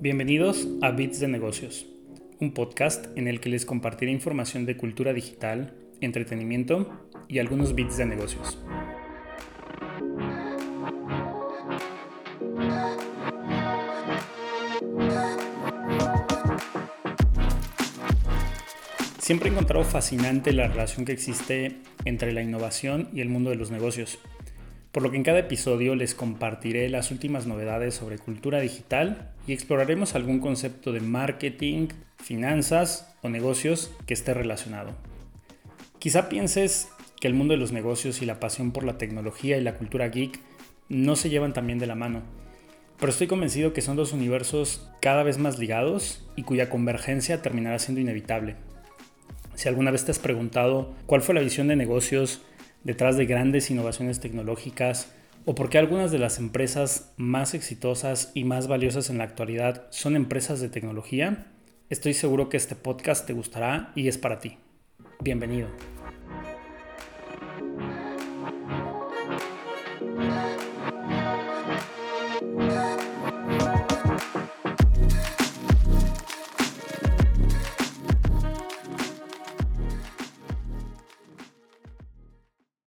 Bienvenidos a Bits de Negocios, un podcast en el que les compartiré información de cultura digital, entretenimiento y algunos bits de negocios. Siempre he encontrado fascinante la relación que existe entre la innovación y el mundo de los negocios por lo que en cada episodio les compartiré las últimas novedades sobre cultura digital y exploraremos algún concepto de marketing, finanzas o negocios que esté relacionado. Quizá pienses que el mundo de los negocios y la pasión por la tecnología y la cultura geek no se llevan también de la mano, pero estoy convencido que son dos universos cada vez más ligados y cuya convergencia terminará siendo inevitable. Si alguna vez te has preguntado cuál fue la visión de negocios detrás de grandes innovaciones tecnológicas o por qué algunas de las empresas más exitosas y más valiosas en la actualidad son empresas de tecnología, estoy seguro que este podcast te gustará y es para ti. Bienvenido.